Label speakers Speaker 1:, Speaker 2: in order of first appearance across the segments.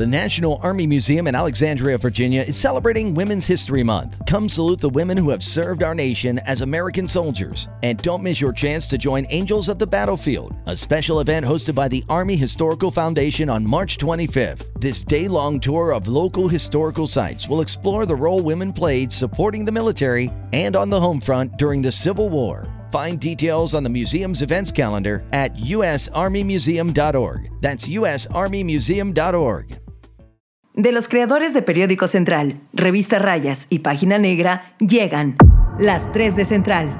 Speaker 1: The National Army Museum in Alexandria, Virginia is celebrating Women's History Month. Come salute the women who have served our nation as American soldiers. And don't miss your chance to join Angels of the Battlefield, a special event hosted by the Army Historical Foundation on March 25th. This day long tour of local historical sites will explore the role women played supporting the military and on the home front during the Civil War. Find details on the museum's events calendar at usarmymuseum.org. That's usarmymuseum.org.
Speaker 2: De los creadores de Periódico Central, Revista Rayas y Página Negra, llegan las 3 de Central.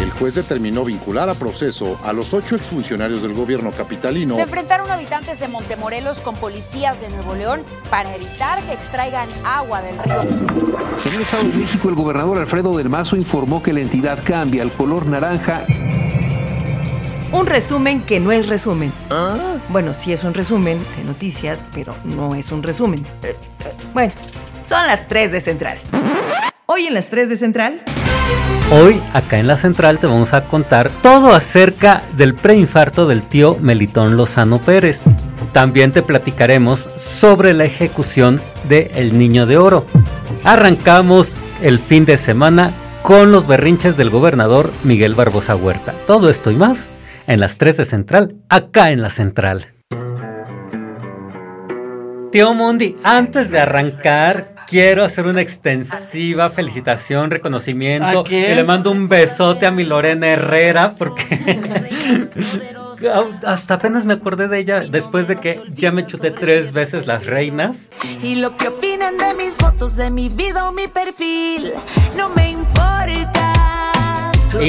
Speaker 3: El juez determinó vincular a proceso a los ocho exfuncionarios del gobierno capitalino.
Speaker 4: Se enfrentaron habitantes de Montemorelos con policías de Nuevo León para evitar que extraigan agua del río.
Speaker 5: En el Estado de México, el gobernador Alfredo del Mazo informó que la entidad cambia al color naranja
Speaker 2: un resumen que no es resumen. Bueno, sí es un resumen de noticias, pero no es un resumen. Eh, eh, bueno, son las 3 de Central. Hoy en las 3 de Central.
Speaker 6: Hoy, acá en la Central, te vamos a contar todo acerca del preinfarto del tío Melitón Lozano Pérez. También te platicaremos sobre la ejecución de El Niño de Oro. Arrancamos el fin de semana con los berrinches del gobernador Miguel Barbosa Huerta. Todo esto y más en las 3 de Central, acá en la Central. Tío Mundi, antes de arrancar, quiero hacer una extensiva felicitación, reconocimiento. Y le mando un besote a mi Lorena Herrera porque hasta apenas me acordé de ella después de que ya me chuté tres veces las reinas.
Speaker 7: Y lo que opinen de mis fotos, de mi vida o mi perfil, no me importa.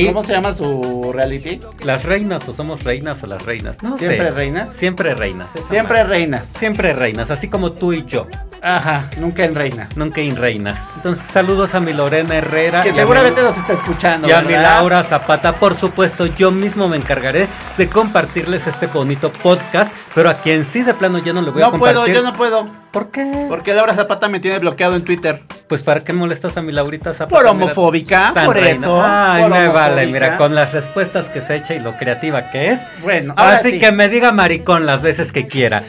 Speaker 8: ¿Cómo se llama su reality?
Speaker 6: Las reinas o somos reinas o las reinas. No
Speaker 8: ¿Siempre reinas?
Speaker 6: Siempre reinas.
Speaker 8: Siempre reinas.
Speaker 6: Siempre reinas, así como tú y yo.
Speaker 8: Ajá, nunca en reinas.
Speaker 6: Nunca en reinas. Entonces, saludos a mi Lorena Herrera.
Speaker 8: Que seguramente nos está escuchando.
Speaker 6: Y a mi Laura Zapata. Por supuesto, yo mismo me encargaré de compartirles este bonito podcast. Pero a quien sí de plano yo no le voy a compartir.
Speaker 8: No puedo, yo no puedo.
Speaker 6: ¿Por qué?
Speaker 8: Porque Laura Zapata me tiene bloqueado en Twitter.
Speaker 6: Pues ¿para qué molestas a mi Laurita Zapata?
Speaker 8: Por homofóbica, por eso.
Speaker 6: Ay, me vale, mira, con las respuestas que se echa y lo creativa que es.
Speaker 8: Bueno,
Speaker 6: Así que me diga maricón las veces que quiera.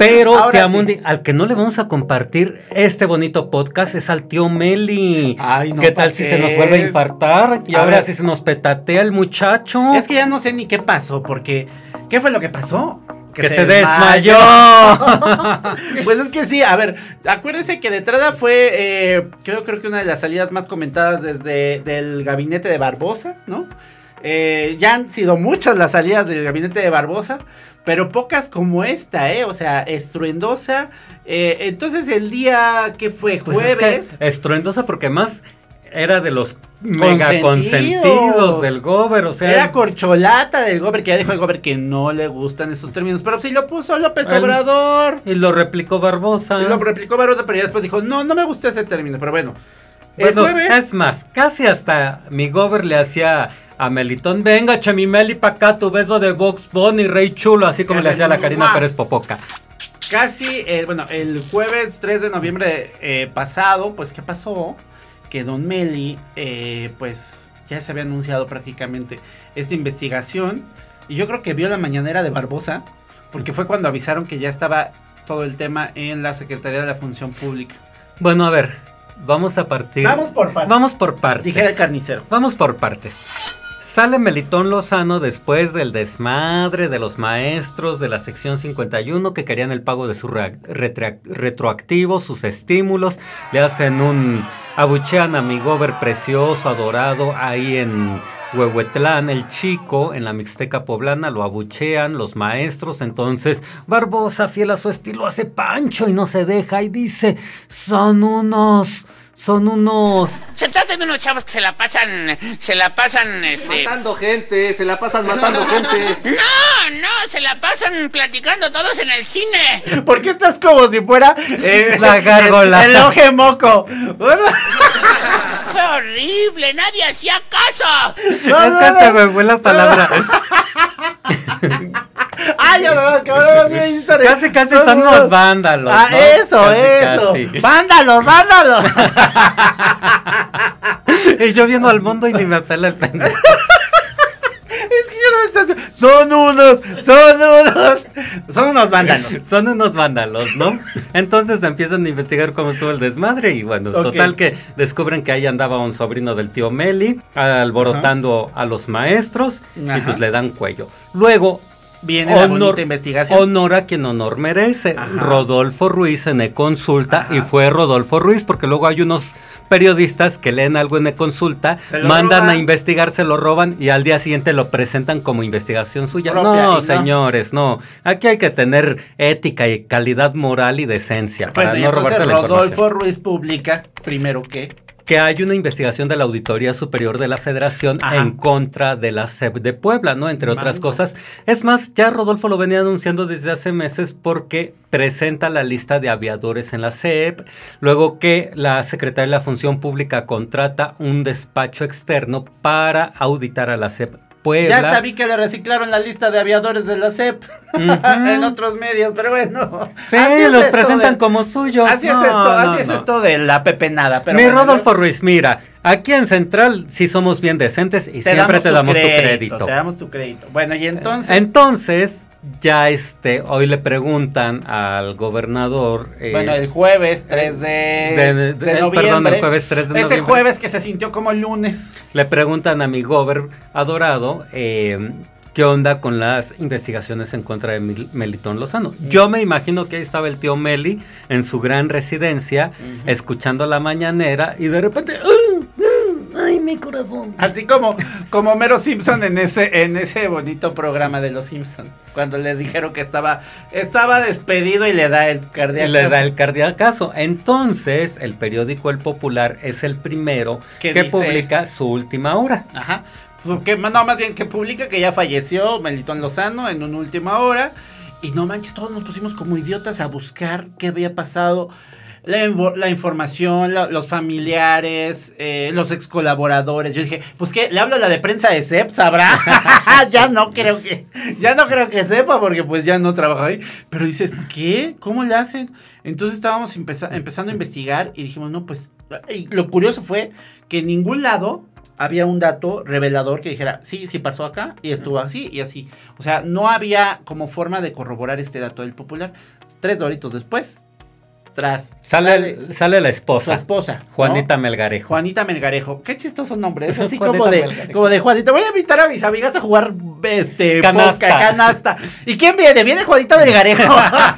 Speaker 6: Pero, tía Mundi, al que no le vamos a compartir este bonito podcast es al tío Meli.
Speaker 8: Ay, no,
Speaker 6: ¿Qué tal si se nos vuelve a infartar? Y ahora si se nos petatea el muchacho.
Speaker 8: Es que ya no sé ni qué pasó, porque ¿qué fue lo que pasó?
Speaker 6: Que, se, desmayó.
Speaker 8: pues es que sí, a ver, acuérdense que de entrada fue, eh, creo, creo que una de las salidas más comentadas desde el gabinete de Barbosa, ¿no? Eh, ya han sido muchas las salidas del gabinete de Barbosa, pero pocas como esta, ¿eh? O sea, estruendosa. Eh, entonces el día que fue
Speaker 6: pues
Speaker 8: jueves...
Speaker 6: estruendosa porque más era de los mega consentidos del Gober, o sea.
Speaker 8: Era corcholata del Gober, que ya dijo el Gober que no le gustan esos términos, pero sí lo puso López Obrador.
Speaker 6: Y lo replicó Barbosa.
Speaker 8: Y lo replicó Barbosa, pero ya después dijo, no, no me gusta ese término, pero bueno.
Speaker 6: Bueno, es más, casi hasta mi Gober le hacía a Melitón, venga, Chamimeli, pa' acá, tu beso de Box Bunny, Rey Chulo, así como le hacía la Karina Pérez Popoca.
Speaker 8: Casi, eh, bueno, el jueves 3 de noviembre eh, pasado, pues, ¿qué pasó? Que Don Meli, eh, pues, ya se había anunciado prácticamente esta investigación. Y yo creo que vio la mañanera de Barbosa, porque fue cuando avisaron que ya estaba todo el tema en la Secretaría de la Función Pública.
Speaker 6: Bueno, a ver, vamos a partir.
Speaker 8: Vamos por partes.
Speaker 6: Vamos por partes.
Speaker 8: Dijera el carnicero.
Speaker 6: Vamos por partes. Sale Melitón Lozano después del desmadre de los maestros de la sección 51 que querían el pago de su retroactivo, sus estímulos. Le hacen un abuchean a mi gober precioso, adorado, ahí en Huehuetlán, el chico, en la Mixteca poblana, lo abuchean los maestros. Entonces, Barbosa, fiel a su estilo, hace pancho y no se deja y dice: Son unos son unos.
Speaker 9: Se trata de unos chavos que se la pasan. Se la pasan. Este...
Speaker 10: Matando gente, se la pasan matando gente.
Speaker 9: No, no, se la pasan platicando todos en el cine.
Speaker 8: ¿Por qué estás como si fuera. Eh,
Speaker 6: la gárgola.
Speaker 8: El, el oje moco.
Speaker 9: Fue horrible, nadie hacía caso.
Speaker 6: es que se me fue la palabra.
Speaker 8: Ay, ya no, ahora sí
Speaker 6: Casi, casi son los vándalos.
Speaker 8: Ah, eso, eso. Vándalos, vándalos.
Speaker 6: y yo viendo al mundo y ni me apela el pendejo.
Speaker 8: Es que yo no estoy... son unos, son unos, son unos vándalos.
Speaker 6: Son unos vándalos, ¿no? Entonces empiezan a investigar cómo estuvo el desmadre y bueno, total que descubren que ahí andaba un sobrino del tío Meli alborotando a los maestros y pues le dan cuello. Luego
Speaker 8: Viene la bonita investigación.
Speaker 6: Honor a quien honor merece.
Speaker 8: Ajá.
Speaker 6: Rodolfo Ruiz en E-Consulta
Speaker 8: Ajá.
Speaker 6: y fue Rodolfo Ruiz porque luego hay unos periodistas que leen algo en
Speaker 8: lo
Speaker 6: mandan
Speaker 8: roban.
Speaker 6: a investigar, se lo roban y al día siguiente lo presentan como investigación suya.
Speaker 8: Propia,
Speaker 6: no, señores, no. Aquí hay que tener ética y calidad moral y decencia para
Speaker 8: y
Speaker 6: no robarse la información
Speaker 8: Rodolfo Ruiz publica, primero que,
Speaker 6: que hay una investigación de la Auditoría Superior de la Federación
Speaker 8: Ajá.
Speaker 6: en contra de la SEP de Puebla, ¿no? Entre otras cosas. Es más, ya Rodolfo lo venía anunciando desde hace meses porque presenta la lista de aviadores en la SEP, luego que la Secretaría de la Función Pública contrata un despacho externo para auditar a la SEP Puebla.
Speaker 8: ya hasta vi que le reciclaron la lista de aviadores de la CEP en otros medios, pero bueno.
Speaker 6: Sí, los presentan
Speaker 8: de-
Speaker 6: como suyos.
Speaker 8: Así
Speaker 6: No,
Speaker 8: es esto,
Speaker 6: no,
Speaker 8: así es esto de la pepenada. Pero
Speaker 6: Mi
Speaker 8: bueno,
Speaker 6: Rodolfo Ruiz, mira, aquí en Central sí somos bien decentes y siempre te damos tu crédito.
Speaker 8: Te damos tu crédito. Bueno, y entonces.
Speaker 6: Entonces, ya este, hoy le preguntan al gobernador. eh,
Speaker 8: bueno, el jueves 3 de,
Speaker 6: de- de-
Speaker 8: de
Speaker 6: eh,
Speaker 8: noviembre.
Speaker 6: perdón, el jueves 3 de
Speaker 8: Ese
Speaker 6: noviembre.
Speaker 8: jueves que se sintió como lunes.
Speaker 6: Le preguntan a mi gober adorado eh, qué onda con las investigaciones en contra de Mil- Melitón Lozano. Yo me imagino que ahí estaba el tío Meli en su gran residencia, escuchando la mañanera y de repente. ¡ah! ¡Ah! ¡Ay, mi corazón!
Speaker 8: Así como, como Mero Simpson en ese, en ese bonito programa de los Simpson. Cuando le dijeron que estaba, estaba despedido y le da el
Speaker 6: Y
Speaker 8: cardíaco.
Speaker 6: le da el cardiacazo. Entonces, el periódico El Popular es el primero
Speaker 8: Que
Speaker 6: que
Speaker 8: dice-
Speaker 6: publica su última hora.
Speaker 8: Ajá. Pues que, no, más bien que publica que ya falleció Melitón Lozano en una última hora. Y no manches, todos nos pusimos como idiotas a buscar qué había pasado. La, información, la- los familiares, eh, los ex colaboradores. Yo dije, pues qué, le hablo a la de prensa de CEP, sabrá. ya no creo que, ya no creo que sepa, porque pues ya no trabaja ahí. Pero dices, ¿qué? ¿Cómo le hacen? Entonces estábamos empeza- empezando a investigar y dijimos, no, pues. y lo curioso fue que en ningún lado había un dato revelador que dijera, sí, sí pasó acá y estuvo así y así. O sea, no había como forma de corroborar este dato del popular. Tres doritos después, tras.
Speaker 6: Sale, sale la esposa,
Speaker 8: esposa. ¿no?
Speaker 6: Juanita Melgarejo.
Speaker 8: Juanita Melgarejo. Qué chistoso nombre. Es así como de,
Speaker 6: Melgarejo.
Speaker 8: como de Juanita. Voy a invitar a mis amigas a jugar este
Speaker 6: Canasta.
Speaker 8: poca, canasta. ¿Y quién viene? Viene Juanita Melgarejo.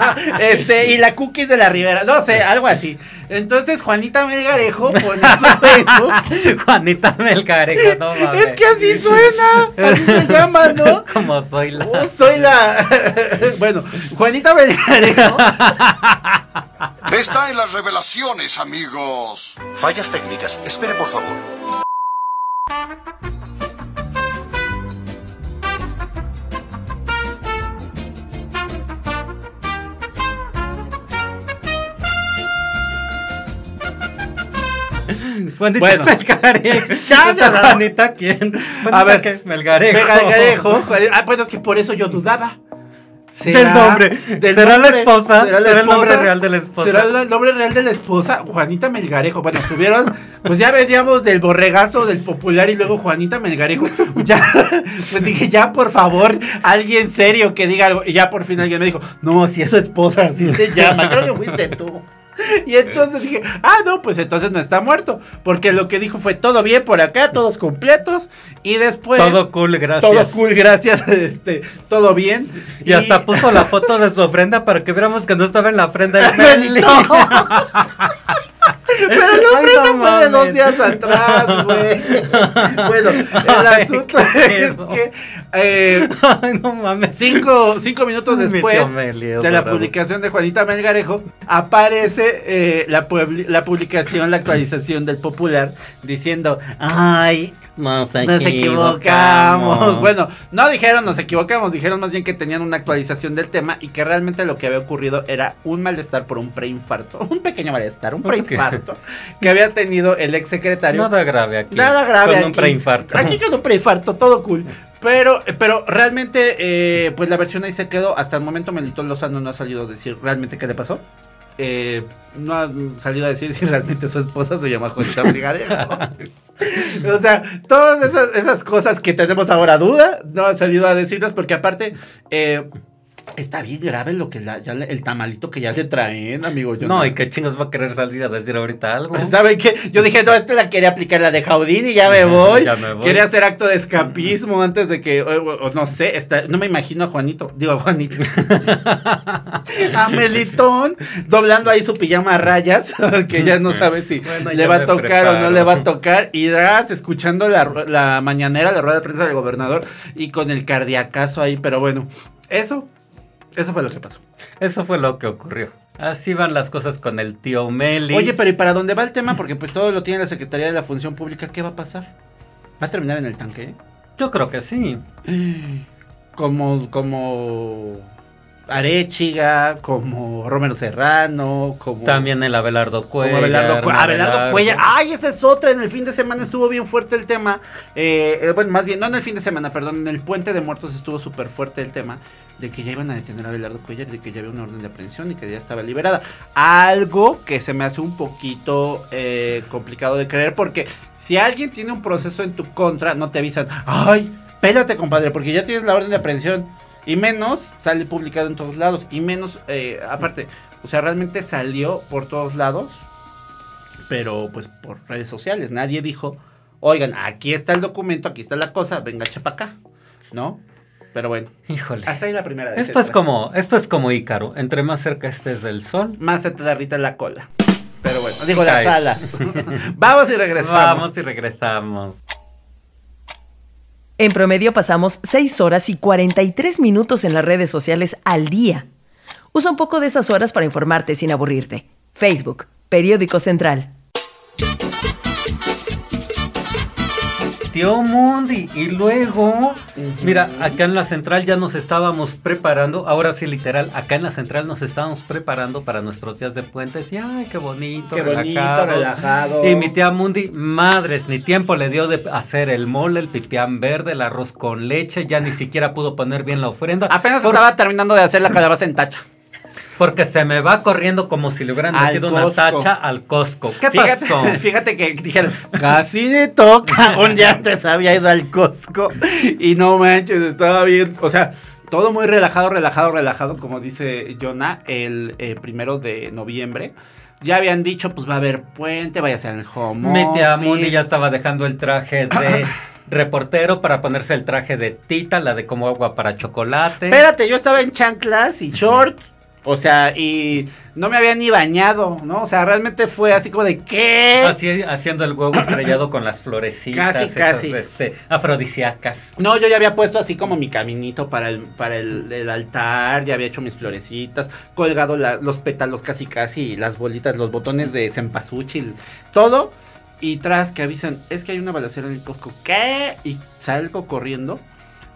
Speaker 8: este, y la cookies de la Ribera. No sé, algo así. Entonces, Juanita Melgarejo pone su Facebook.
Speaker 6: Juanita Melgarejo, no mames.
Speaker 8: Es que así suena. Así se llama, ¿no?
Speaker 6: Como soy la.
Speaker 8: Oh, soy la. bueno, Juanita Melgarejo.
Speaker 11: Está en las revelaciones, amigos. Fallas técnicas. Espere, por favor.
Speaker 6: Juanita
Speaker 8: Bueno.
Speaker 6: Melgarejo.
Speaker 8: Ya,
Speaker 6: ¿Esta
Speaker 8: ya, no.
Speaker 6: Juanita quién? Juanita
Speaker 8: A ver,
Speaker 6: qué? Melgarejo.
Speaker 8: Melgarejo. Ah, bueno, es que por eso yo dudaba.
Speaker 6: Del nombre. ¿Será la esposa?
Speaker 8: ¿Será, la
Speaker 6: ¿Será el nombre real de la esposa?
Speaker 8: ¿Será el nombre real de la esposa? Juanita Melgarejo. Bueno, subieron, pues ya veníamos del borregazo del popular y luego Juanita Melgarejo. Ya, pues dije, ya por favor, alguien serio que diga algo. Y ya por fin alguien me dijo, no, si es su esposa, así se llama. Creo que fuiste tú. Y entonces dije, ah, no, pues entonces no está muerto. Porque lo que dijo fue todo bien por acá, todos completos. Y después.
Speaker 6: Todo cool, gracias.
Speaker 8: Todo cool, gracias. Este, todo bien.
Speaker 6: Y hasta puso la foto de su ofrenda para que viéramos que no estaba en la ofrenda Meli.
Speaker 8: No. Pero la
Speaker 6: Ay,
Speaker 8: ofrenda
Speaker 6: no
Speaker 8: fue de dos días atrás, güey. Bueno, el asunto es que eh,
Speaker 6: Ay, no mames.
Speaker 8: cinco, cinco minutos
Speaker 6: Mi
Speaker 8: después de la publicación de Juanita Melgarejo, aparece eh, la, la publicación, la actualización del Popular, diciendo, ay,
Speaker 6: Nos
Speaker 8: nos equivocamos. Bueno, no dijeron nos equivocamos, dijeron más bien que tenían una actualización del tema y que realmente lo que había ocurrido era un malestar por un preinfarto. Un pequeño malestar, un preinfarto que había tenido el ex secretario.
Speaker 6: Nada grave aquí.
Speaker 8: Nada grave.
Speaker 6: Con un
Speaker 8: aquí.
Speaker 6: preinfarto.
Speaker 8: Aquí con un preinfarto, todo cool. Pero, pero realmente, eh, pues la versión ahí se quedó. Hasta el momento Melitón Lozano no ha salido a decir realmente qué le pasó. Eh, no ha salido a decir si realmente su esposa se llama Juanita Melgarejo. O sea, todas esas, esas cosas que tenemos ahora duda, no ha salido a decirnos porque aparte... Eh, Está bien grave lo que la, ya le- el tamalito que ya le traen, amigo. Yo
Speaker 6: No, y qué chingos va a querer salir a decir ahorita algo.
Speaker 8: ¿Saben qué? Yo dije, no, este la quería aplicar la de Jaudín y ya me voy.
Speaker 6: Ya me voy.
Speaker 8: Quería hacer acto de escapismo antes de que, o, o- o no sé, está- no me imagino a Juanito, digo a Juanito. a Melitón doblando ahí su pijama a rayas, que ya no sabe si
Speaker 6: Bueno,
Speaker 8: le va a tocar o no le va a tocar. Y Ras escuchando la, la mañanera, la rueda de prensa del gobernador y con el cardiacazo ahí, pero bueno, eso, eso fue lo que pasó.
Speaker 6: Eso fue lo que ocurrió. Así van las cosas con el tío Meli.
Speaker 8: Oye, pero ¿y para dónde va el tema? Porque pues todo lo tiene la Secretaría de la Función Pública. ¿Qué va a pasar? ¿Va a terminar en el tanque?
Speaker 6: Yo creo que sí.
Speaker 8: Como, como Arechiga, como Romero Serrano, como...
Speaker 6: También el Abelardo Cuellar.
Speaker 8: Como Abelardo, Cue- Abelardo
Speaker 6: Abelardo.
Speaker 8: Cuellar. Ay, esa es otra. En el fin de semana estuvo bien fuerte el tema. Eh, eh, bueno, más bien, no en el fin de semana, perdón. En el Puente de Muertos estuvo súper fuerte el tema de que ya iban a detener a Abelardo Cuellar y de que ya había una orden de aprehensión y que ya estaba liberada. Algo que se me hace un poquito eh, complicado de creer porque si alguien tiene un proceso en tu contra, no te avisan. Ay, espérate, compadre, porque ya tienes la orden de aprehensión. Y menos sale publicado en todos lados. Y menos, eh, aparte, o sea, realmente salió por todos lados. Pero pues por redes sociales. Nadie dijo, oigan, aquí está el documento, aquí está la cosa, venga, echa para acá. ¿No? Pero bueno.
Speaker 6: Híjole.
Speaker 8: Hasta ahí la primera vez.
Speaker 6: Esto es como, esto es como Ícaro. Entre más cerca estés del sol,
Speaker 8: Más se te derrita la cola. Pero bueno, digo las alas. Vamos y regresamos.
Speaker 6: vamos y regresamos.
Speaker 2: En promedio pasamos 6 horas y 43 minutos en las redes sociales al día. Usa un poco de esas horas para informarte sin aburrirte. Facebook, Periódico Central.
Speaker 6: Tío Mundi, y luego, mira, acá en la central ya nos estábamos preparando, ahora sí literal, acá en la central nos estábamos preparando para nuestros días de puentes y ay, qué bonito,
Speaker 8: Qué bonito,
Speaker 6: relajado.
Speaker 8: relajado.
Speaker 6: Y mi tía Mundi, madres, ni tiempo le dio de hacer el mole, el pipián verde, el arroz con leche, ya ni siquiera pudo poner bien la ofrenda.
Speaker 8: Apenas
Speaker 6: por-
Speaker 8: estaba terminando de hacer la calabaza en tacha.
Speaker 6: Porque se me va corriendo como si le hubieran
Speaker 8: Al
Speaker 6: metido una tacha al Costco. ¿Qué
Speaker 8: fíjate,
Speaker 6: pasó?
Speaker 8: Fíjate que dijeron, casi le toca. Un día antes había ido al Costco y no manches, estaba bien. O sea, todo muy relajado, relajado, relajado, como dice Jonah, el eh, primero de noviembre. Ya habían dicho, pues va a haber puente, vaya a ser el home.
Speaker 6: Tía
Speaker 8: office.
Speaker 6: Mundi ya estaba dejando el traje de reportero para ponerse el traje de Tita, la de como agua para chocolate.
Speaker 8: Espérate, yo estaba en chanclas y shorts. O sea, y no me había ni bañado, ¿no? O sea, realmente fue así como de ¿qué?
Speaker 6: Así, haciendo el huevo estrellado con las florecitas.
Speaker 8: Casi,
Speaker 6: esas,
Speaker 8: casi.
Speaker 6: este, afrodisíacas.
Speaker 8: No, yo ya había puesto así como mi caminito para el, para el, el altar, ya había hecho mis florecitas, colgado la- los pétalos casi casi, las bolitas, los botones de cempasúchil, todo. Y tras que avisan, es que hay una balacera en el Costco. ¿Qué? Y salgo corriendo.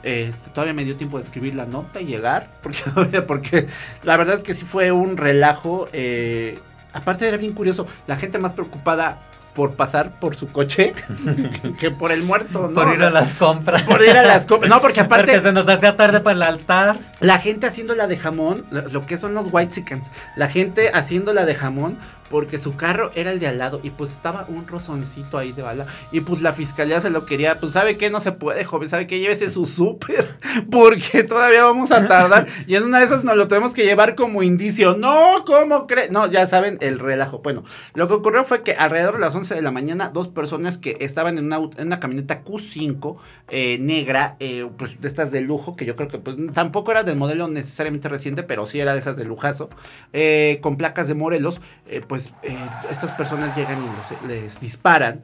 Speaker 8: Este, todavía me dio tiempo de escribir la nota y llegar. Porque, porque la verdad es que sí fue un relajo. eh, aparte era bien curioso. La gente más preocupada por pasar por su coche que por el muerto, ¿no?
Speaker 6: Por ir a las compras.
Speaker 8: Por ir a las compras. No, porque aparte
Speaker 6: Porque se nos hacía tarde para el altar.
Speaker 8: la gente haciéndola de jamón, lo, lo que son los white chickens, la gente haciéndola de jamón porque su carro era el de al lado y pues estaba un rozoncito ahí de bala y pues la fiscalía se lo quería, pues sabe que no se puede, joven, sabe que llévese su súper porque todavía vamos a tardar y en una de esas nos lo tenemos que llevar como indicio. No, ¿cómo cree? No, ya saben el relajo. Bueno, lo que ocurrió fue que alrededor de las 11 de la mañana dos personas que estaban en una, en una camioneta Q5 eh, negra, eh, pues de estas de lujo, que yo creo que pues tampoco era del modelo necesariamente reciente, pero sí era de esas de lujazo, eh, con placas de Morelos, eh, pues eh, estas personas llegan y les disparan.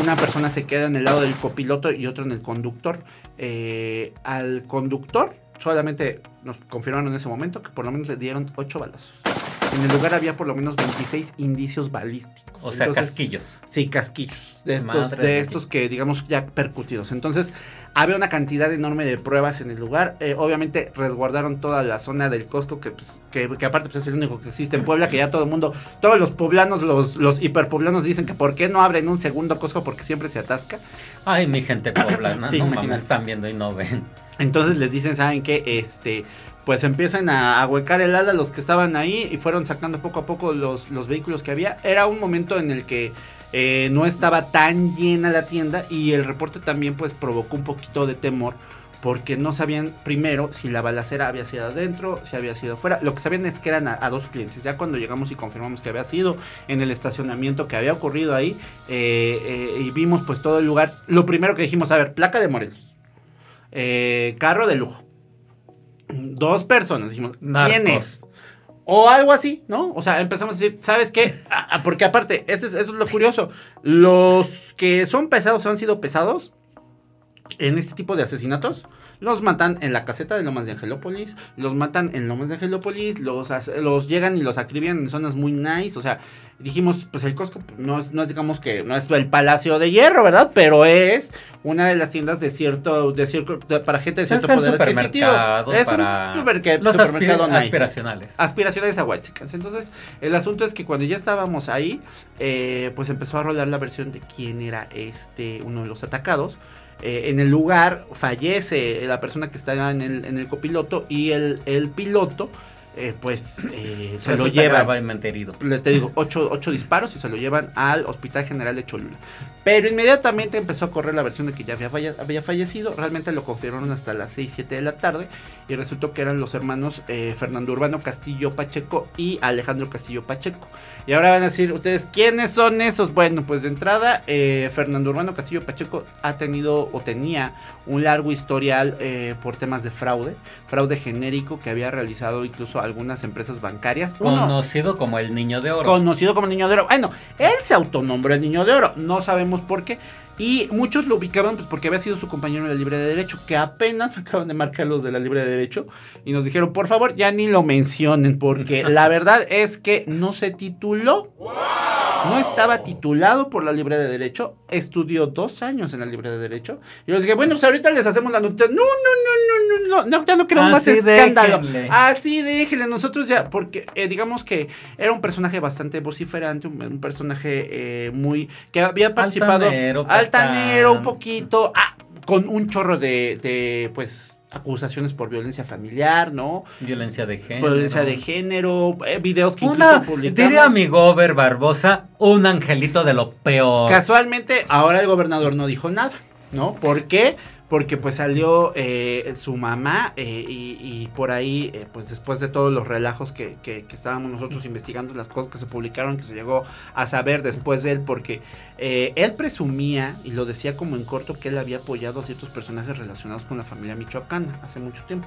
Speaker 8: Una persona se queda en el lado del copiloto y otro en el conductor. Eh, al conductor solamente nos confirmaron en ese momento que por lo menos le dieron 8 balazos. En el lugar había por lo menos 26 indicios balísticos.
Speaker 6: O sea,
Speaker 8: Entonces,
Speaker 6: casquillos.
Speaker 8: Sí, casquillos. De estos,
Speaker 6: Madre
Speaker 8: de
Speaker 6: de
Speaker 8: estos que, digamos, ya percutidos. Entonces, había una cantidad enorme de pruebas en el lugar. Eh, obviamente, resguardaron toda la zona del Costco, que, pues, que, que aparte pues, es el único que existe en Puebla, que ya todo el mundo, todos los poblanos, los, los hiperpoblanos dicen que por qué no abren un segundo Costco porque siempre se atasca.
Speaker 6: Ay, mi gente poblana,
Speaker 8: Sí,
Speaker 6: no mames, están viendo y no ven.
Speaker 8: Entonces les dicen, ¿saben qué? Este, pues empiezan a, a huecar el ala los que estaban ahí y fueron sacando poco a poco los, los vehículos que había. Era un momento en el que eh, no estaba tan llena la tienda y el reporte también pues provocó un poquito de temor porque no sabían primero si la balacera había sido adentro, si había sido afuera. Lo que sabían es que eran a, dos clientes. Ya cuando llegamos y confirmamos que había sido en el estacionamiento que había ocurrido ahí eh, eh, y vimos pues todo el lugar, lo primero que dijimos, a ver, placa de Morelos, carro de lujo, dos personas, dijimos, ¿quién es? O algo así, ¿no? O sea, empezamos a decir, ¿sabes qué? Ah, porque aparte, eso es, eso es lo curioso. Los que son pesados o han sido pesados en este tipo de asesinatos los matan en la caseta de Lomas de Angelópolis, los matan en Lomas de Angelópolis, los, los llegan y los acribian en zonas muy nice, o sea, dijimos, pues el Costco no es, no es digamos que no es el Palacio de Hierro, ¿verdad? Pero es una de las tiendas de cierto, de cierto, para gente de cierto poder adquisitivo.
Speaker 6: Es para
Speaker 8: un supermercado,
Speaker 6: los
Speaker 8: supermercado nice.
Speaker 6: aspiracionales.
Speaker 8: Aspiracionales a white Entonces, el asunto es que cuando ya estábamos ahí, eh, pues empezó a rolar la versión de quién era este, uno de los atacados. Eh, en el lugar fallece la persona que está en el, en el copiloto y el, el piloto eh, pues eh, se lo llevan. Le te digo, ocho, ocho, disparos y se lo llevan al Hospital General de Cholula. Pero inmediatamente empezó a correr la versión de que ya había, había fallecido. Realmente lo confirmaron hasta las 6, 7 de la tarde. Y resultó que eran los hermanos eh, Fernando Urbano Castillo Pacheco y Alejandro Castillo Pacheco. Y ahora van a decir ustedes, ¿quiénes son esos? Bueno, pues de entrada, Fernando Urbano Castillo Pacheco ha tenido o tenía un largo historial por temas de fraude. Fraude genérico que había realizado incluso algunas empresas bancarias.
Speaker 6: conocido como el Niño de Oro.
Speaker 8: Conocido como el Niño de Oro. Bueno, él se autonombró el Niño de Oro. No sabemos por qué. Y muchos lo ubicaban pues porque había sido su compañero de la Libre de Derecho, que apenas acaban de marcar los de la Libre de Derecho y nos dijeron, por favor, ya ni lo mencionen, porque la verdad es que no se tituló. No estaba titulado por la Libre de Derecho, estudió dos años en la Libre de Derecho. Y yo dije, bueno, pues ahorita les hacemos la noticia. No, no, no, no, no, no, ya no queremos más escándalo. Así déjenle, nosotros ya, porque eh, digamos que era un personaje bastante vociferante, un, personaje eh, muy, que había participado altanero, un poquito, ah, con un chorro de, de, pues, acusaciones por violencia familiar, ¿no?
Speaker 6: Violencia de género.
Speaker 8: Violencia de género, eh, videos que incluso publicamos.
Speaker 6: Diría mi gober Barbosa, un angelito de lo peor.
Speaker 8: Casualmente, ahora el gobernador no dijo nada, ¿no? ¿Por qué? Porque pues salió eh, su mamá eh, y, por ahí, eh, pues después de todos los relajos que, que, estábamos nosotros investigando, las cosas que se publicaron, que se llegó a saber después de él, porque él presumía, y lo decía como en corto, que él había apoyado a ciertos personajes relacionados con la familia michoacana hace mucho tiempo.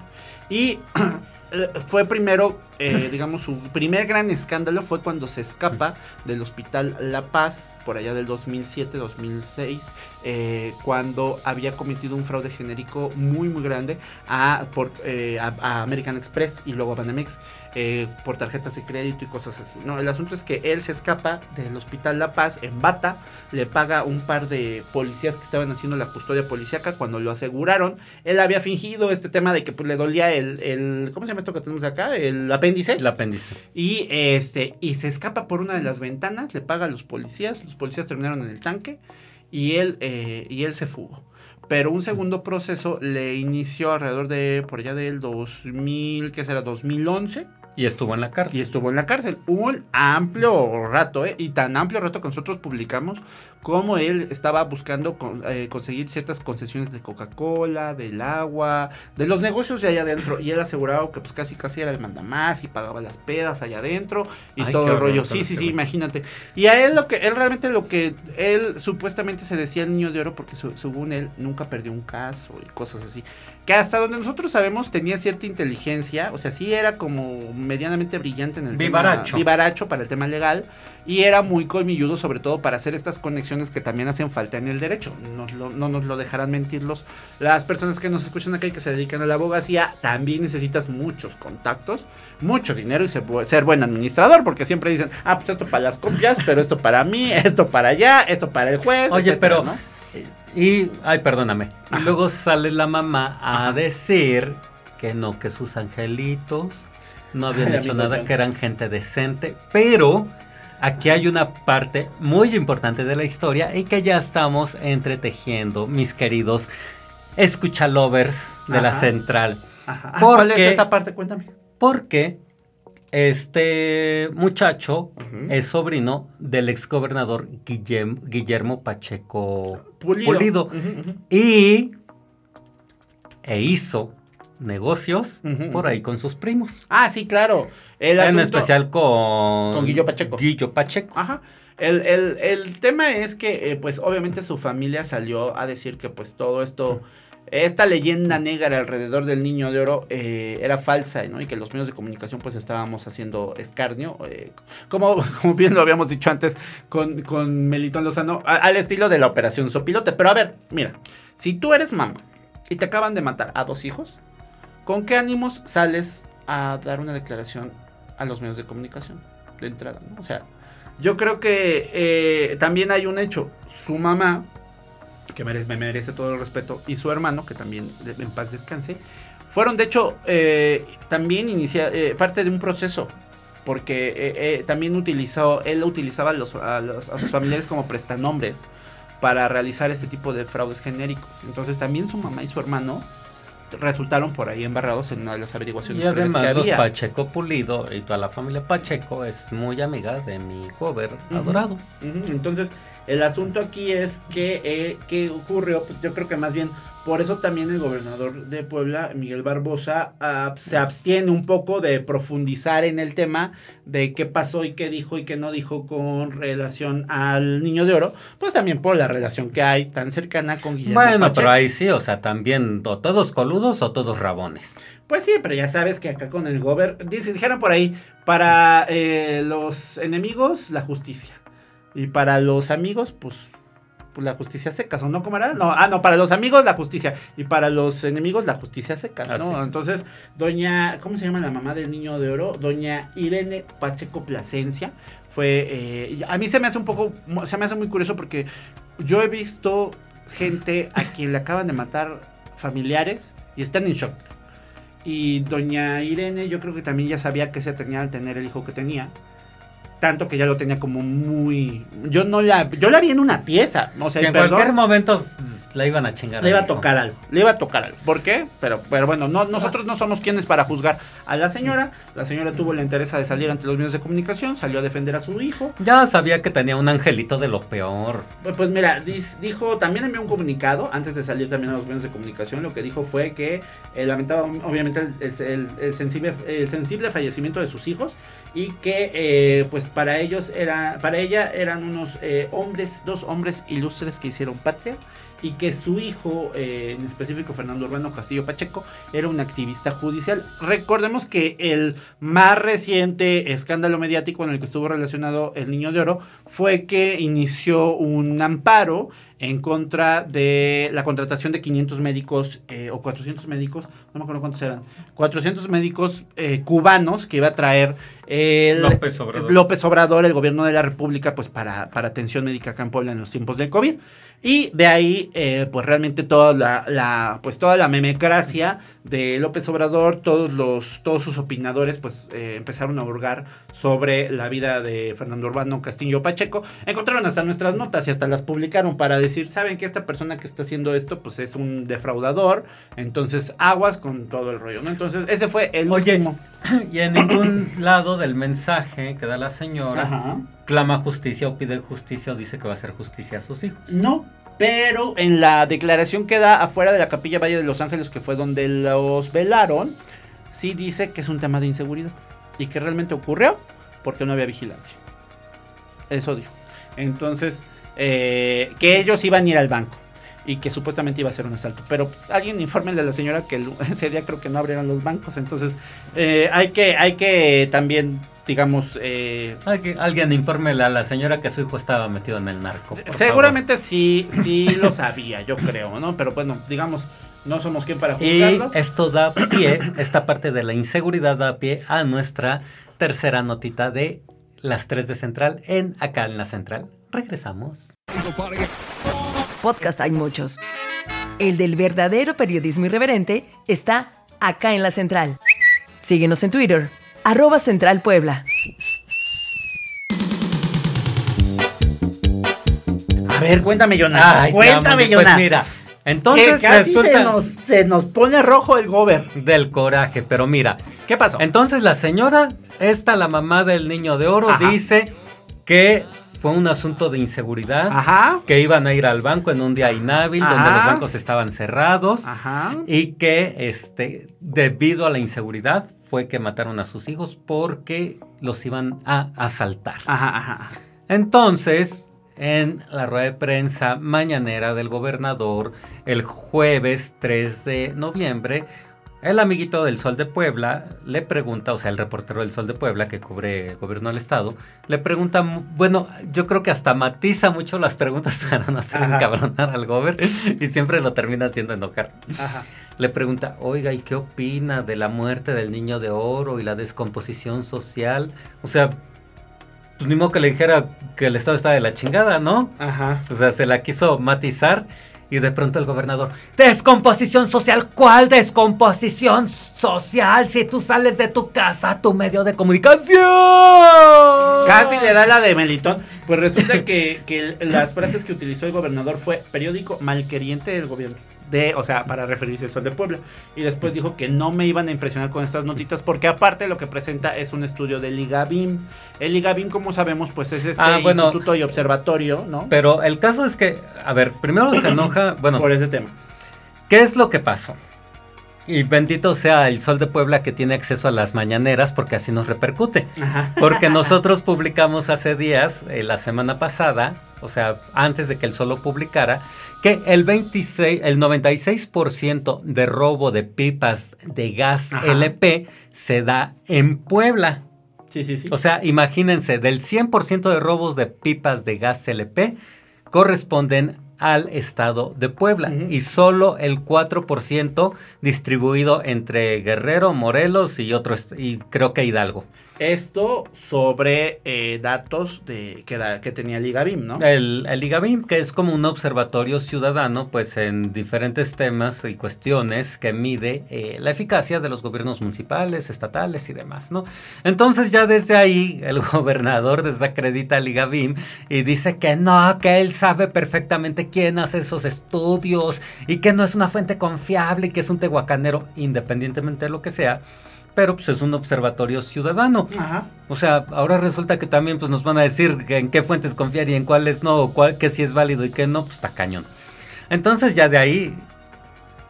Speaker 8: Y fue primero, digamos, su primer gran escándalo fue cuando se escapa del hospital La Paz por allá del 2007-2006, eh, cuando había cometido un fraude genérico muy muy grande a, por, eh, a, American Express y luego a Banamex eh, por tarjetas de crédito y cosas así. No, el asunto es que él se escapa del hospital La Paz en bata, le paga un par de policías que estaban haciendo la custodia policíaca cuando lo aseguraron. Él había fingido este tema de que pues, le dolía el, el, ¿cómo se llama esto que tenemos acá? El apéndice.
Speaker 6: El apéndice.
Speaker 8: Y este y se escapa por una de las ventanas, le paga a los policías, los policías terminaron en el tanque y él, eh, y él se fugó. Pero un segundo proceso le inició alrededor de, por allá del 2000, ¿qué será? 2011.
Speaker 6: Y estuvo en la cárcel.
Speaker 8: Y estuvo en la cárcel. Un amplio rato, ¿eh? Y tan amplio rato que nosotros publicamos cómo él estaba buscando eh, conseguir ciertas concesiones de Coca-Cola, del agua, de los negocios de allá adentro. Y él aseguraba que pues casi casi era el mandamás y pagaba las pedas allá adentro y todo el rollo. Sí, sí, sí, imagínate. Y a él lo que, él realmente lo que, él supuestamente se decía el niño de oro porque según él nunca perdió un caso y cosas así. Que hasta donde nosotros sabemos tenía cierta inteligencia, o sea, sí era como medianamente brillante en el
Speaker 6: vivaracho.
Speaker 8: tema. Vivaracho para el tema legal y era muy colmilludo sobre todo para hacer estas conexiones que también hacen falta en el derecho. No, no nos lo dejarán mentir las personas que nos escuchan acá y que se dedican a la abogacía. También necesitas muchos contactos, mucho dinero y ser, buen administrador porque siempre dicen, ah, pues esto para las copias, pero esto para mí, esto para allá, esto para el juez.
Speaker 6: Oye, pero... Y, ay, perdóname. Y luego sale la mamá a decir que no, que sus angelitos no habían hecho nada, que eran gente decente, pero aquí hay una parte muy importante de la historia y que ya estamos entretejiendo, mis queridos escuchalovers de la central.
Speaker 8: ¿Cuál es esa parte? Cuéntame.
Speaker 6: Porque Este muchacho es sobrino del exgobernador Guillem- Guillermo Pacheco
Speaker 8: Pulido.
Speaker 6: Y e hizo negocios por ahí con sus primos.
Speaker 8: Ah, sí, claro. El
Speaker 6: en
Speaker 8: asunto-
Speaker 6: especial con,
Speaker 8: Con Guillo Pacheco.
Speaker 6: Guillo Pacheco.
Speaker 8: Ajá. El, el- el tema es que, eh, pues, obviamente su familia salió a decir que, pues, todo esto, esta leyenda negra alrededor del niño de oro eh, era falsa, ¿no? Y que los medios de comunicación, pues, estábamos haciendo escarnio. eh, como, como bien lo habíamos dicho antes con, con Melitón Lozano, a- al estilo de la operación Sopilote. Pero a ver, mira, si tú eres mamá y te acaban de matar a dos hijos, ¿con qué ánimos sales a dar una declaración a los medios de comunicación de entrada? ¿no? O sea, yo creo que eh, también hay un hecho. Su mamá, que me merece todo el respeto, y su hermano, que también en paz descanse, fueron de hecho eh, también inicia, eh, parte de un proceso. Porque también utilizó, él utilizaba a sus familiares como prestanombres para realizar este tipo de fraudes genéricos. Entonces también su mamá y su hermano resultaron por ahí embarrados en una de las averiguaciones
Speaker 6: Y además
Speaker 8: que
Speaker 6: los
Speaker 8: había.
Speaker 6: Pacheco Pulido y toda la familia Pacheco es muy amiga de mi gober
Speaker 8: Ujú,
Speaker 6: adorado.
Speaker 8: Entonces, el asunto aquí es que, eh, ¿qué ocurrió? Pues yo creo que más bien, por eso también el gobernador de Puebla, Miguel Barbosa, se abstiene un poco de profundizar en el tema de qué pasó y qué dijo y qué no dijo con relación al Niño de Oro, pues también por la relación que hay tan cercana con Guillermo
Speaker 6: Bueno,
Speaker 8: Pacheco.
Speaker 6: pero ahí sí, o sea, también o todos coludos o todos rabones.
Speaker 8: Pues sí, pero ya sabes que acá con el gober, dijeron por ahí, para eh, los enemigos, la justicia. Y para los amigos, pues, pues la justicia secas, ¿o no? ¿Cómo era? No, ah, no, para los amigos la justicia. Y para los enemigos la justicia secas, ¿no?
Speaker 6: Así es.
Speaker 8: Entonces, doña, ¿cómo se llama la mamá del niño de oro? Doña Irene Pacheco Plasencia. Fue, eh, a mí se me hace un poco, se me hace muy curioso porque yo he visto gente a quien le acaban de matar familiares y están en shock. Y doña Irene, yo creo que también ya sabía que se tenía al tener el hijo que tenía. Tanto que ya lo tenía como muy. Yo no la. Yo la vi en una pieza. O sea,
Speaker 6: que en
Speaker 8: perdón,
Speaker 6: cualquier momento la iban a chingar.
Speaker 8: le iba a tocar algo. Le iba a tocar algo. ¿Por qué? Pero, pero bueno, no, nosotros no somos quienes para juzgar a la señora. La señora tuvo la interés de salir ante los medios de comunicación. Salió a defender a su hijo.
Speaker 6: Ya sabía que tenía un angelito de lo peor.
Speaker 8: Pues, Pues mira, dis- dijo, también envió un comunicado antes de salir también a los medios de comunicación. Lo que dijo fue que eh, lamentaba obviamente el, el- el sensible, el sensible fallecimiento de sus hijos y que eh, pues para ellos era, para ella eran unos eh, hombres, dos hombres ilustres que hicieron patria y que su hijo, eh, en específico Fernando Urbano Castillo Pacheco, era un activista judicial. Recordemos que el más reciente escándalo mediático en el que estuvo relacionado el Niño de Oro fue que inició un amparo en contra de la contratación de 500 médicos eh, o 400 médicos, no me acuerdo cuántos eran, 400 médicos eh, cubanos que iba a traer el
Speaker 6: López Obrador.
Speaker 8: López Obrador, el gobierno de la República, pues para, para atención médica acá en Puebla en los tiempos del COVID. Y de ahí, eh, pues realmente toda la, la- pues toda la memecracia de López Obrador, todos los, todos sus opinadores, pues eh, empezaron a hurgar sobre la vida de Fernando Urbano Castillo Pacheco. Encontraron hasta nuestras notas y hasta las publicaron para decir, saben que esta persona que está haciendo esto, pues es un defraudador. Entonces, aguas con todo el rollo, ¿no? Entonces, ese fue el
Speaker 6: Oye,
Speaker 8: último.
Speaker 6: y en ningún lado del mensaje que da la señora
Speaker 8: Ajá.
Speaker 6: Clama justicia o pide justicia o dice que va a hacer justicia a sus hijos.
Speaker 8: No, pero en la declaración que da afuera de la capilla Valle de Los Ángeles, que fue donde los velaron, sí dice que es un tema de inseguridad y que realmente ocurrió porque no había vigilancia. Eso dijo. Entonces, eh, que ellos iban a ir al banco y que supuestamente iba a ser un asalto. Pero alguien infórmenle a la señora que ese día creo que no abrieron los bancos. Entonces, eh, hay, que, hay que también, digamos... eh,
Speaker 6: Alguien, alguien infórmele a la señora que su hijo estaba metido en el narco. por
Speaker 8: Seguramente sí, sí lo sabía, yo creo, ¿no? Pero bueno, digamos, no somos quien para
Speaker 6: favor. Y
Speaker 8: juzgarlo.
Speaker 6: esto da pie, esta parte de la inseguridad da pie a nuestra tercera notita de las 3 de Central en acá en la Central. Regresamos.
Speaker 2: Podcast hay muchos. El del verdadero periodismo irreverente está acá en la central. Síguenos en Twitter, arroba Central Puebla.
Speaker 8: A ver, cuéntame, Jonah. Cuéntame,
Speaker 6: ya, pues
Speaker 8: Jonah.
Speaker 6: mira, Entonces
Speaker 8: que casi
Speaker 6: resulta-
Speaker 8: se, nos, se nos pone rojo el gober.
Speaker 6: Del coraje, pero mira.
Speaker 8: ¿Qué pasó?
Speaker 6: Entonces la señora, esta, la mamá del niño de oro,
Speaker 8: Ajá.
Speaker 6: dice que fue un asunto de inseguridad.
Speaker 8: Ajá.
Speaker 6: Que iban a ir al banco en un día inhábil, donde los bancos estaban cerrados.
Speaker 8: Ajá.
Speaker 6: Y que este, debido a la inseguridad fue que mataron a sus hijos porque los iban a asaltar.
Speaker 8: Ajá, ajá.
Speaker 6: Entonces, en la rueda de prensa mañanera del gobernador, el jueves 3 de noviembre, el amiguito del Sol de Puebla le pregunta, o sea, el reportero del Sol de Puebla que cubre el gobierno del estado, le pregunta, bueno, yo creo que hasta matiza mucho las preguntas para no hacer
Speaker 8: Ajá.
Speaker 6: encabronar al gober y siempre lo termina haciendo enojar.
Speaker 8: Ajá.
Speaker 6: Le pregunta, oiga, ¿y qué opina de la muerte del niño de oro y la descomposición social? O sea, pues ni modo que le dijera que el estado está de la chingada, ¿no?
Speaker 8: Ajá.
Speaker 6: O sea, se la quiso matizar y de pronto el gobernador, descomposición social, ¿cuál descomposición social? Si tú sales de tu casa, tu medio de comunicación.
Speaker 8: Casi le da la de Melitón. Pues resulta que, que las frases que utilizó el gobernador fue periódico malqueriente del gobierno. De, o sea, para referirse al Sol de Puebla. Y después dijo que no me iban a impresionar con estas notitas porque aparte lo que presenta es un estudio del IGABIM. El IGABIM, como sabemos, pues es este
Speaker 6: Ah, bueno.
Speaker 8: instituto y observatorio, ¿no?
Speaker 6: Pero el caso es que, a ver, primero se enoja, bueno,
Speaker 8: Por ese tema.
Speaker 6: ¿Qué es lo que pasó? Y bendito sea el Sol de Puebla que tiene acceso a las mañaneras porque así nos repercute.
Speaker 8: Ajá.
Speaker 6: Porque nosotros publicamos hace días, eh, la semana pasada, o sea, antes de que el Sol lo publicara, que el 26, el 96% de robo de pipas de gas
Speaker 8: Ajá.
Speaker 6: LP se da en Puebla.
Speaker 8: Sí, sí, sí.
Speaker 6: O sea, imagínense, del 100% de robos de pipas de gas LP corresponden al estado de Puebla y solo el 4% distribuido entre Guerrero, Morelos y otros y creo que Hidalgo.
Speaker 8: Esto sobre eh, datos de que, da- que tenía el IGABIM, ¿no?
Speaker 6: El, el IGABIM, que es como un observatorio ciudadano, pues en diferentes temas y cuestiones que mide eh, la eficacia de los gobiernos municipales, estatales y demás, ¿no? Entonces ya desde ahí el gobernador desacredita al IGABIM y dice que no, que él sabe perfectamente quién hace esos estudios y que no es una fuente confiable y que es un tehuacanero, independientemente de lo que sea. Pero pues es un observatorio ciudadano.
Speaker 8: Ajá.
Speaker 6: O sea, ahora resulta que también pues nos van a decir que en qué fuentes confiar y en cuáles no, o cuál, que si es válido y que no, pues está cañón. Entonces ya de ahí,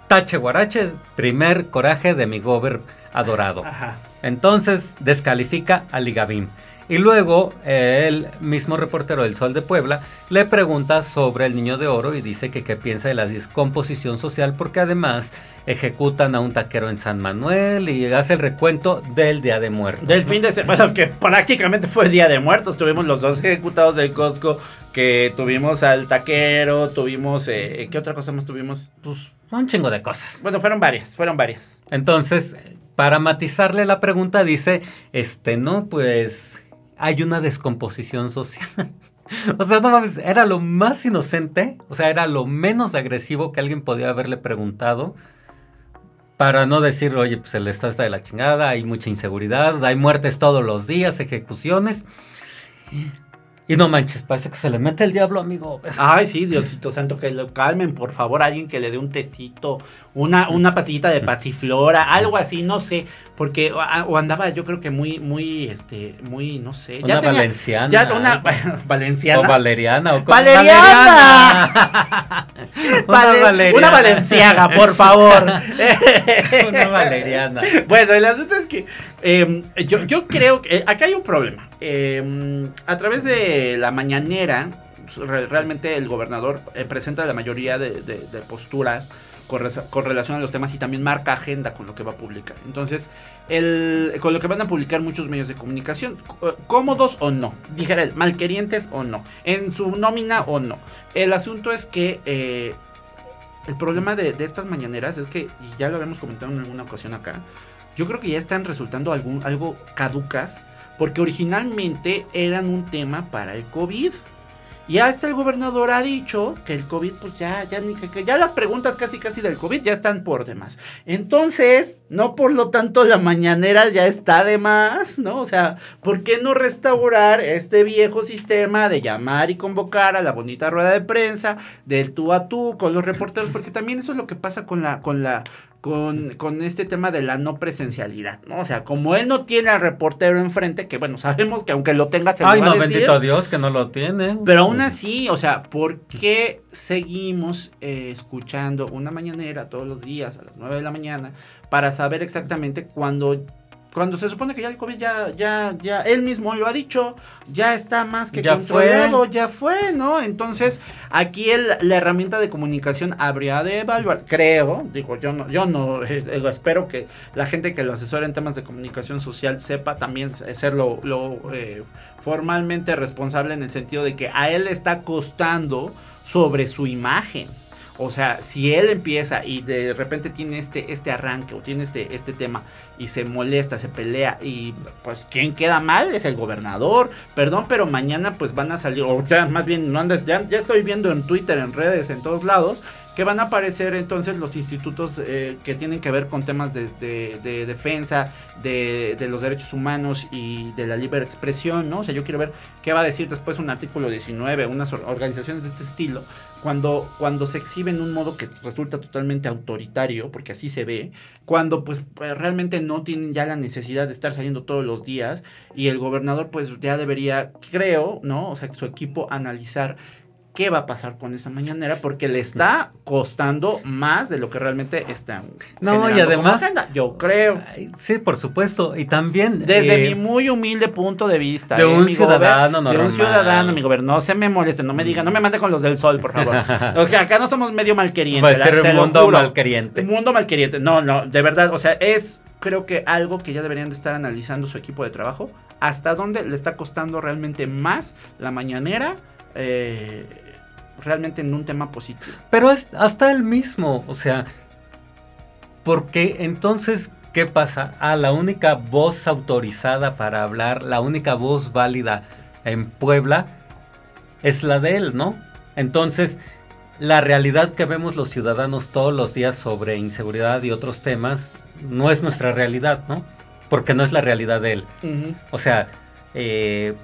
Speaker 6: tache guarache, primer coraje de mi gober adorado.
Speaker 8: Ajá.
Speaker 6: Entonces descalifica a Ligabim. Y luego eh, el mismo reportero del Sol de Puebla le pregunta sobre el niño de oro y dice que qué piensa de la descomposición social porque además ejecutan a un taquero en San Manuel y hace el recuento del Día de Muertos.
Speaker 8: Del
Speaker 6: ¿no?
Speaker 8: fin de semana, que prácticamente fue Día de Muertos. Tuvimos los dos ejecutados del Costco, que tuvimos al taquero, tuvimos... Eh, ¿Qué otra cosa más tuvimos?
Speaker 6: Pues un chingo de cosas.
Speaker 8: Bueno, fueron varias, fueron varias.
Speaker 6: Entonces, para matizarle la pregunta, dice, este, no, pues hay una descomposición social. o sea, no mames, era lo más inocente, o sea, era lo menos agresivo que alguien podía haberle preguntado. Para no decir, oye, pues el estado está de la chingada, hay mucha inseguridad, hay muertes todos los días, ejecuciones. Y no manches, parece que se le mete el diablo, amigo.
Speaker 8: Ay, sí, Diosito Santo, que lo calmen, por favor, alguien que le dé un tecito, una, una pastillita de pasiflora, algo así, no sé, porque o, o andaba yo creo que muy, muy, este, muy, no sé.
Speaker 6: Una valenciana,
Speaker 8: Ya una valenciana.
Speaker 6: O valeriana, o
Speaker 8: ¡Valeriana!
Speaker 6: Una
Speaker 8: Vale-
Speaker 6: valeriana.
Speaker 8: Una valenciaga, por favor.
Speaker 6: Una valeriana.
Speaker 8: Bueno, el asunto es que eh, yo, creo que eh, acá hay un problema. Eh, a través de la mañanera, re- realmente el gobernador eh, presenta la mayoría de, de- posturas con, relación a los temas y también marca agenda con lo que va a publicar. Entonces, con lo que van a publicar muchos medios de comunicación, c- cómodos o no, dijera él, malquerientes o no, en su nómina o no. El asunto es que eh, el problema de, de estas mañaneras es que, y ya lo habíamos comentado en alguna ocasión acá, yo creo que ya están resultando algún, algo caducas, porque originalmente eran un tema para el COVID. Y hasta el gobernador ha dicho que el COVID, pues ya, ya, ni que, ya las preguntas casi casi del COVID ya están por demás. Entonces, no por lo tanto la mañanera ya está de más, ¿no? O sea, ¿por qué no restaurar este viejo sistema de llamar y convocar a la bonita rueda de prensa, del tú a tú con los reporteros? Porque también eso es lo que pasa con la, con la, con, con, este tema de la no presencialidad, ¿no? O sea, como él no tiene al reportero enfrente, que bueno, sabemos que aunque lo tenga se
Speaker 6: Ay,
Speaker 8: lo va
Speaker 6: no,
Speaker 8: a decir,
Speaker 6: bendito Dios que no lo tiene.
Speaker 8: Pero aún así, o sea, ¿por qué seguimos eh, escuchando una mañanera todos los días a las 9 de la mañana para saber exactamente cuándo cuando se supone que ya el COVID ya, ya, ya, él mismo lo ha dicho, ya está más que
Speaker 6: Ya
Speaker 8: controlado,
Speaker 6: fue.
Speaker 8: ya fue, ¿no? Entonces, aquí el- la herramienta de comunicación habría de evaluar, creo, digo, yo no, yo no, eh, eh, espero que la gente que lo asesora en temas de comunicación social sepa también ser lo, lo, eh, formalmente responsable en el sentido de que a él le está costando sobre su imagen. O sea, si él empieza y de repente tiene este, este arranque o tiene este, este tema y se molesta, se pelea y pues quien queda mal es el gobernador. Perdón, pero mañana pues van a salir, o ya más bien, no andes- ya, ya estoy viendo en Twitter, en redes, en todos lados, que van a aparecer entonces los institutos eh, que tienen que ver con temas de, de- de defensa de, los derechos humanos y de la libre expresión, ¿no? O sea, yo quiero ver qué va a decir después un artículo 19, unas or- organizaciones de este estilo, cuando, cuando se exhibe en un modo que resulta totalmente autoritario, porque así se ve, cuando pues eh, realmente no tienen ya la necesidad de estar saliendo todos los días y el gobernador pues ya debería, creo, ¿no? O sea, que su equipo analizar qué va a pasar con esa mañanera porque le está costando más de lo que realmente están.
Speaker 6: No, y además-
Speaker 8: yo creo.
Speaker 6: Sí, por supuesto. Y también.
Speaker 8: Desde
Speaker 6: eh,
Speaker 8: mi muy humilde punto de vista.
Speaker 6: de
Speaker 8: ¿eh,
Speaker 6: un ciudadano
Speaker 8: gober- De un
Speaker 6: normal.
Speaker 8: ciudadano, mi gobierno. No se me moleste, no me diga, no me mande con los del sol, por favor. o sea, acá no somos medio malquerientes.
Speaker 6: A ser un mundo malqueriente.
Speaker 8: Un mundo malqueriente. No, no, de verdad. O sea, es creo que algo que ya deberían de estar analizando su equipo de trabajo. Hasta dónde le está costando realmente más la mañanera. eh, realmente en un tema positivo.
Speaker 6: Pero es hasta el mismo, o sea, porque entonces, ¿qué pasa? Ah, la única voz autorizada para hablar, la única voz válida en Puebla es la de él, ¿no? Entonces, la realidad que vemos los ciudadanos todos los días sobre inseguridad y otros temas no es nuestra realidad, ¿no? Porque no es la realidad de él. O sea, eh,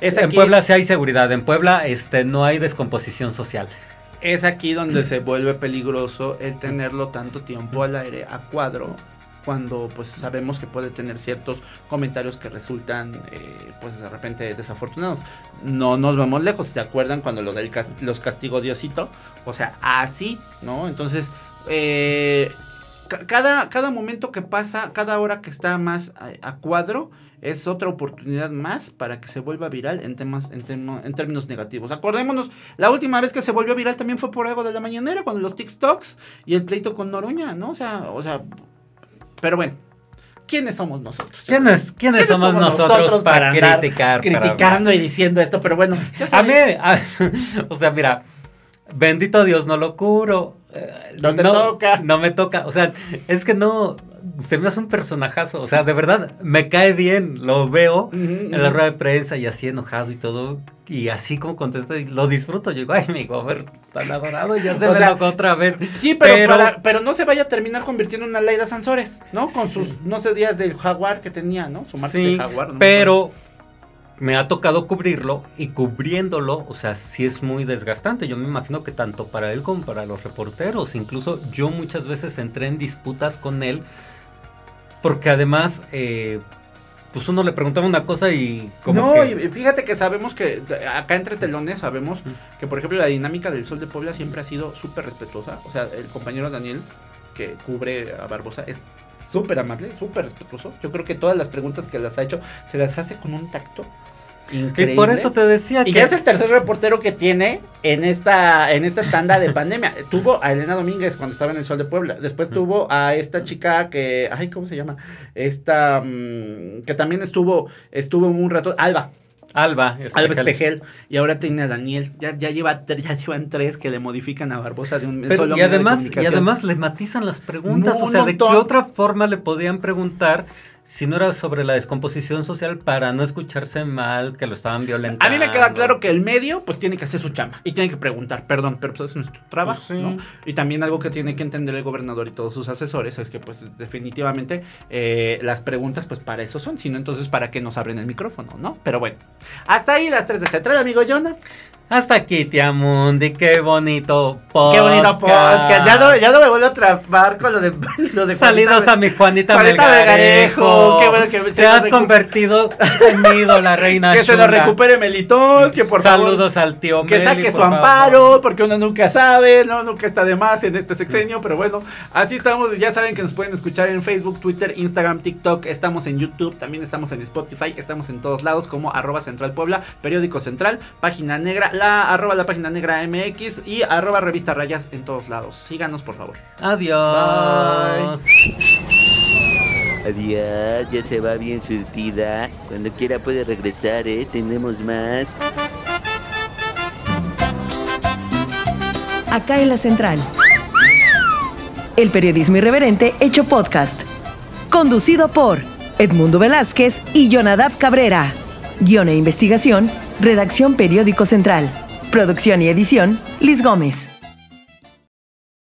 Speaker 8: Es
Speaker 6: en
Speaker 8: aquí-
Speaker 6: Puebla sí hay seguridad, en Puebla este, no hay descomposición social.
Speaker 8: Es aquí donde se vuelve peligroso el tenerlo tanto tiempo al aire a cuadro cuando pues sabemos que puede tener ciertos comentarios que resultan eh, pues de repente desafortunados. No nos vamos lejos, ¿se acuerdan cuando lo del cas- los castigó Diosito? O sea, así, ¿no? Entonces, eh, cada, cada momento que pasa, cada hora que está más a, a cuadro, es otra oportunidad más para que se vuelva viral en temas en, términos negativos. Acordémonos, la última vez que se volvió viral también fue por algo de la mañanera, cuando los TikToks y el pleito con Noroña, ¿no? O sea, o sea, pero bueno, ¿quiénes somos nosotros?
Speaker 6: ¿Quiénes, quiénes somos, nosotros, para,
Speaker 8: andar
Speaker 6: criticar? para
Speaker 8: criticando y diciendo esto, pero bueno,
Speaker 6: A mí, a- o sea, mira, bendito Dios, no lo curo. Eh,
Speaker 8: No te toca.
Speaker 6: No me toca. O sea, es que no. Se me hace un personajazo. O sea, de verdad, me cae bien. Lo veo en la rueda de prensa y así enojado y todo. Y así como contesto, y lo disfruto. Yo digo, ay, mi gober tan adorado, ya se
Speaker 8: O
Speaker 6: me
Speaker 8: sea,
Speaker 6: otra vez.
Speaker 8: Sí, pero, para- pero no se vaya a terminar convirtiendo en una Laida Sansores, ¿no? Con sus, no sé, días del jaguar que tenía, ¿no? Su marca
Speaker 6: Sí,
Speaker 8: del jaguar. no
Speaker 6: pero me ha tocado cubrirlo y cubriéndolo, o sea, sí es muy desgastante. Yo me imagino que tanto para él como para los reporteros, incluso yo muchas veces entré en disputas con él, porque además, eh, pues uno le preguntaba una cosa y como
Speaker 8: no,
Speaker 6: que...
Speaker 8: y fíjate que sabemos que acá entre telones sabemos que, por ejemplo, la dinámica del Sol de Puebla siempre ha sido súper respetuosa. O sea, el compañero Daniel, que cubre a Barbosa, es súper amable, súper respetuoso. Yo creo que todas las preguntas que las ha hecho se las hace con un tacto increíble.
Speaker 6: Y por eso te decía
Speaker 8: Y
Speaker 6: que...
Speaker 8: ya es el tercer reportero que tiene en esta, en esta tanda de pandemia. Tuvo a Elena Domínguez cuando estaba en el Sol de Puebla. Después tuvo a esta chica que, ay, ¿cómo se llama? Esta, mm, que también estuvo, estuvo un rato, Alba.
Speaker 6: Alba,
Speaker 8: Alba
Speaker 6: Espejel.
Speaker 8: Espejel. Y ahora tiene a Daniel. Ya, ya, lleva, ya llevan tres que le modifican a Barbosa de un
Speaker 6: Pero-
Speaker 8: solo
Speaker 6: y
Speaker 8: de
Speaker 6: además, y además le matizan las preguntas,
Speaker 8: No,
Speaker 6: o sea, ¿de qué otra forma le podían preguntar si no era sobre la descomposición social para no escucharse mal que lo estaban violentando.
Speaker 8: A mí me queda claro que el medio pues tiene que hacer su chamba y tiene que preguntar, perdón, pero pues es nuestro trabajo,
Speaker 6: Pues sí.
Speaker 8: ¿no? Y también algo que tiene que entender el gobernador y todos sus asesores es que pues definitivamente eh, las preguntas pues para eso son, sino entonces para que nos abren el micrófono, ¿no? Pero bueno, hasta ahí las tres de Central, amigo Jonah.
Speaker 6: Hasta aquí, tía Mundi, qué bonito podcast.
Speaker 8: Qué bonito podcast. Ya no, ya no me vuelvo a trabar con lo de, lo de
Speaker 6: Saludos
Speaker 8: Juanita-
Speaker 6: a mi Juanita,
Speaker 8: Juanita
Speaker 6: Melgarejo.
Speaker 8: Melgarejo. Qué bueno que se
Speaker 6: Te has convertido en mi ídola, reina
Speaker 8: Que se lo recupere Melitón, que por favor.
Speaker 6: Saludos al tío
Speaker 8: Que
Speaker 6: Meli,
Speaker 8: saque su
Speaker 6: por favor.
Speaker 8: amparo, porque uno nunca sabe, no, nunca está de más en este sexenio, pero bueno, así estamos, ya saben que nos pueden escuchar en Facebook, Twitter, Instagram, TikTok, estamos en YouTube, también estamos en Spotify, estamos en todos lados como arroba Central Puebla, periódico central, página negra, la arroba la página negra MX y arroba revista rayas en todos lados. Síganos por favor.
Speaker 6: Adiós.
Speaker 12: Adiós, ya se va bien surtida. Cuando quiera puede regresar, ¿eh? Tenemos más.
Speaker 2: Acá en la central. El periodismo irreverente hecho podcast. Conducido por Edmundo Velázquez y Jonadab Cabrera. Guión e investigación, redacción Periódico Central. Producción y edición, Liz Gómez.